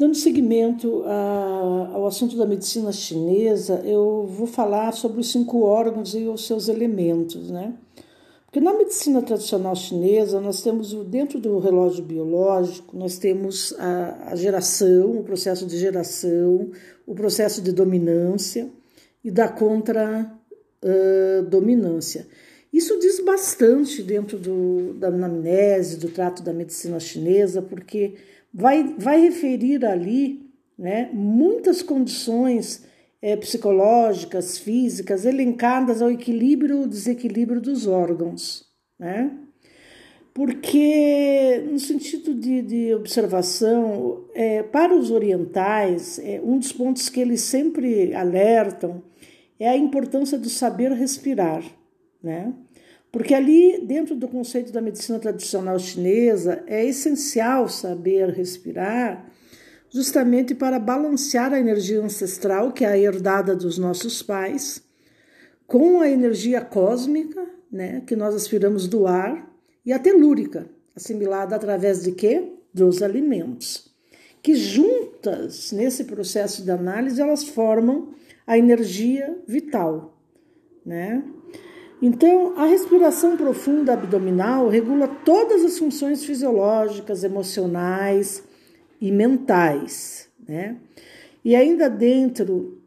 Dando seguimento a, ao assunto da medicina chinesa, eu vou falar sobre os cinco órgãos e os seus elementos, né? Porque na medicina tradicional chinesa, nós temos, dentro do relógio biológico, nós temos a, a geração, o processo de geração, o processo de dominância e da contra-dominância. Uh, Isso diz bastante dentro do, da anamnese, do trato da medicina chinesa, porque vai, vai referir ali né, muitas condições é, psicológicas, físicas, elencadas ao equilíbrio ou desequilíbrio dos órgãos. Né? Porque, no sentido de, de observação, é, para os orientais, é, um dos pontos que eles sempre alertam é a importância do saber respirar. Né? Porque ali, dentro do conceito da medicina tradicional chinesa, é essencial saber respirar, justamente para balancear a energia ancestral, que é a herdada dos nossos pais, com a energia cósmica, né, que nós aspiramos do ar, e a telúrica, assimilada através de quê? Dos alimentos. Que juntas, nesse processo de análise, elas formam a energia vital, né? Então, a respiração profunda abdominal regula todas as funções fisiológicas, emocionais e mentais. Né? E ainda dentro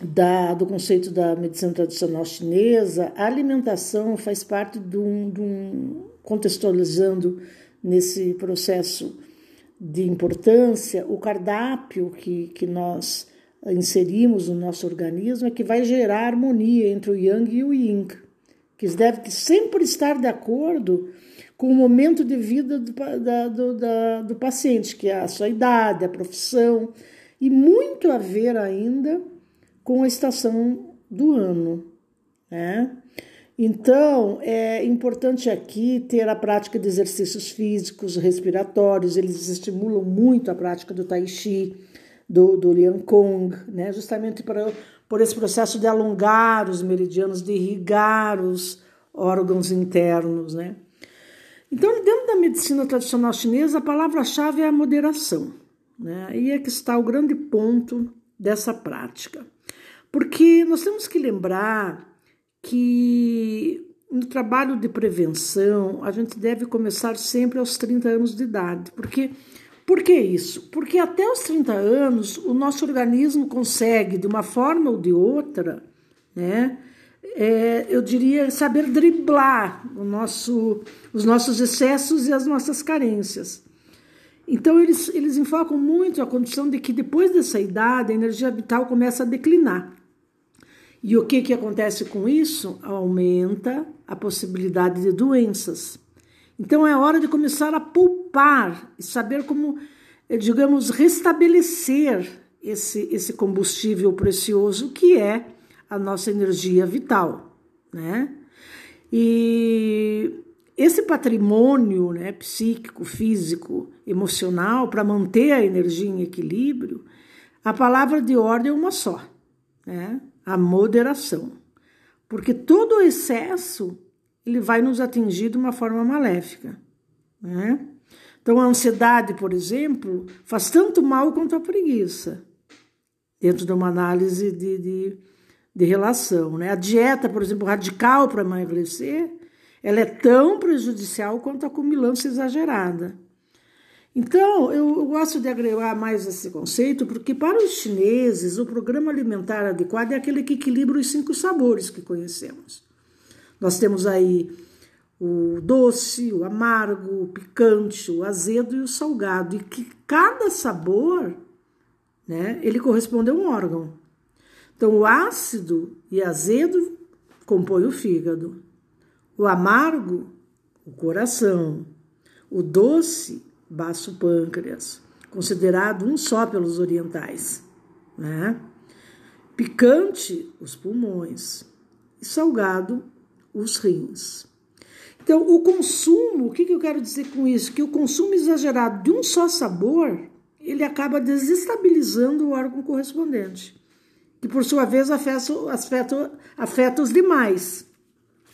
da, do conceito da medicina tradicional chinesa, a alimentação faz parte de um, de um contextualizando nesse processo de importância, o cardápio que, que nós inserimos no nosso organismo é que vai gerar harmonia entre o yang e o yin, que deve sempre estar de acordo com o momento de vida do, da, do, da, do paciente, que é a sua idade, a profissão, e muito a ver ainda com a estação do ano. Né? Então, é importante aqui ter a prática de exercícios físicos, respiratórios, eles estimulam muito a prática do Tai Chi, do, do Liang Kong, né? justamente para, por esse processo de alongar os meridianos, de irrigar os órgãos internos. Né? Então, dentro da medicina tradicional chinesa, a palavra-chave é a moderação. Né? Aí é que está o grande ponto dessa prática. Porque nós temos que lembrar que no trabalho de prevenção a gente deve começar sempre aos 30 anos de idade, porque por que isso? Porque até os 30 anos o nosso organismo consegue, de uma forma ou de outra, né, é, eu diria, saber driblar o nosso, os nossos excessos e as nossas carências. Então, eles, eles enfocam muito a condição de que depois dessa idade a energia vital começa a declinar. E o que, que acontece com isso? Aumenta a possibilidade de doenças. Então é hora de começar a poupar e saber como, eh, digamos, restabelecer esse, esse combustível precioso que é a nossa energia vital, né? E esse patrimônio né, psíquico, físico, emocional, para manter a energia em equilíbrio, a palavra de ordem é uma só, né? a moderação. Porque todo o excesso ele vai nos atingir de uma forma maléfica. Né? Então, a ansiedade, por exemplo, faz tanto mal quanto a preguiça, dentro de uma análise de, de, de relação. Né? A dieta, por exemplo, radical para emagrecer, ela é tão prejudicial quanto a cumulância exagerada. Então, eu gosto de agregar mais esse conceito, porque para os chineses, o programa alimentar adequado é aquele que equilibra os cinco sabores que conhecemos. Nós temos aí o doce, o amargo, o picante, o azedo e o salgado, e que cada sabor, né, ele corresponde a um órgão. Então, o ácido e azedo compõem o fígado, o amargo, o coração, o doce, baço pâncreas, considerado um só pelos orientais, né? Picante, os pulmões, e salgado, os rins. Então, o consumo, o que, eu quero dizer com isso? Que o consumo exagerado de um só sabor, ele acaba desestabilizando o órgão correspondente, que por sua vez afeta, afeta, afeta os demais,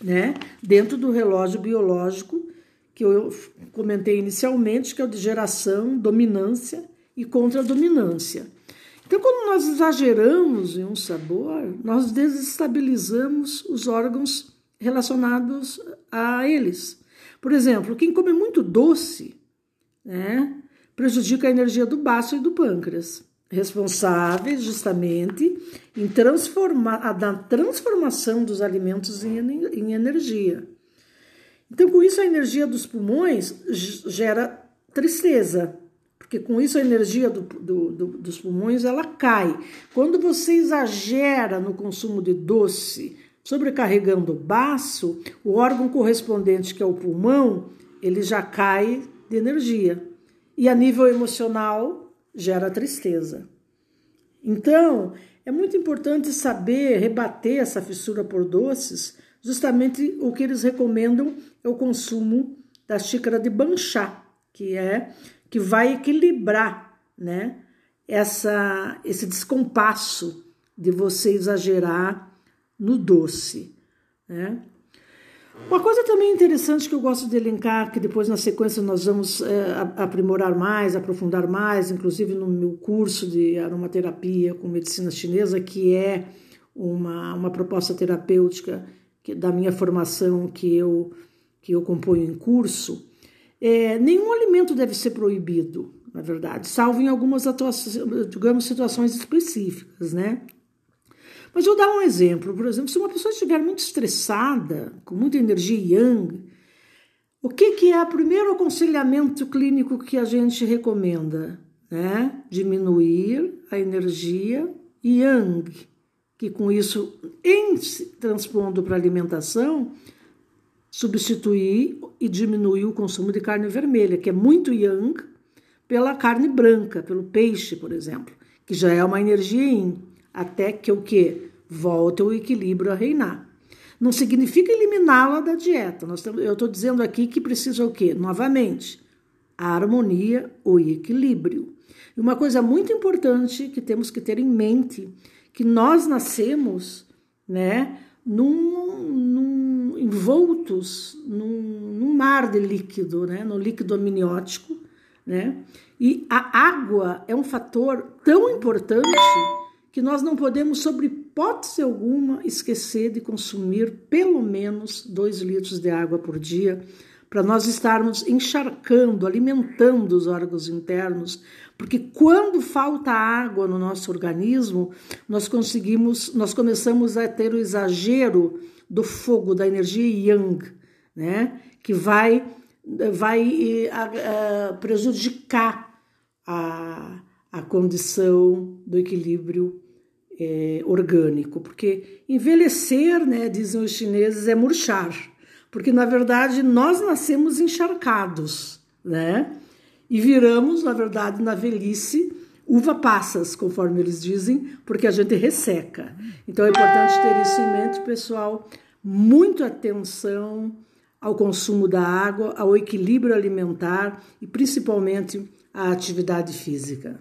né? Dentro do relógio biológico que eu comentei inicialmente, que é o de geração, dominância e contra a dominância. Então, quando nós exageramos em um sabor, nós desestabilizamos os órgãos relacionados a eles. Por exemplo, quem come muito doce né, prejudica a energia do baço e do pâncreas, responsáveis justamente em transformar, na transformação dos alimentos em, em energia. Então, com isso, a energia dos pulmões gera tristeza, porque com isso a energia do, do, do, dos pulmões ela cai. Quando você exagera no consumo de doce, sobrecarregando o baço, o órgão correspondente, que é o pulmão, ele já cai de energia. E a nível emocional, gera tristeza. Então, é muito importante saber rebater essa fissura por doces. Justamente o que eles recomendam é o consumo da xícara de banchá, que é que vai equilibrar, né, essa esse descompasso de você exagerar no doce. Né? Uma coisa também interessante que eu gosto de elencar, que depois na sequência nós vamos é, aprimorar mais, aprofundar mais, inclusive no meu curso de aromaterapia com medicina chinesa, que é uma, uma proposta terapêutica que, da minha formação que eu, que eu componho em curso, é, nenhum alimento deve ser proibido, na verdade, salvo em algumas digamos, situações específicas, né? Mas eu dar um exemplo. Por exemplo, se uma pessoa estiver muito estressada, com muita energia yang, o que, que é o primeiro aconselhamento clínico que a gente recomenda? Né? Diminuir a energia yang, que com isso, em transpondo para a alimentação, substituir e diminuir o consumo de carne vermelha, que é muito yang, pela carne branca, pelo peixe, por exemplo, que já é uma energia yin até que o que volta o equilíbrio a reinar. Não significa eliminá-la da dieta. Eu estou dizendo aqui que precisa o quê? Novamente, a harmonia, o equilíbrio. E uma coisa muito importante que temos que ter em mente, que nós nascemos, né, num, num envoltos num, num, mar de líquido, né, no líquido amniótico, né, e a água é um fator tão importante que nós não podemos, sobre hipótese alguma, esquecer de consumir pelo menos 2 litros de água por dia, para nós estarmos encharcando, alimentando os órgãos internos, porque quando falta água no nosso organismo, nós conseguimos, nós começamos a ter o exagero do fogo, da energia yang, né? Que vai, vai a, a, prejudicar a, a condição do equilíbrio é, orgânico, porque envelhecer, né, dizem os chineses, é murchar, porque na verdade nós nascemos encharcados, né, e viramos, na verdade, na velhice, uva passas, conforme eles dizem, porque a gente resseca. Então é importante ter isso em mente, pessoal. Muito atenção ao consumo da água, ao equilíbrio alimentar e principalmente à atividade física.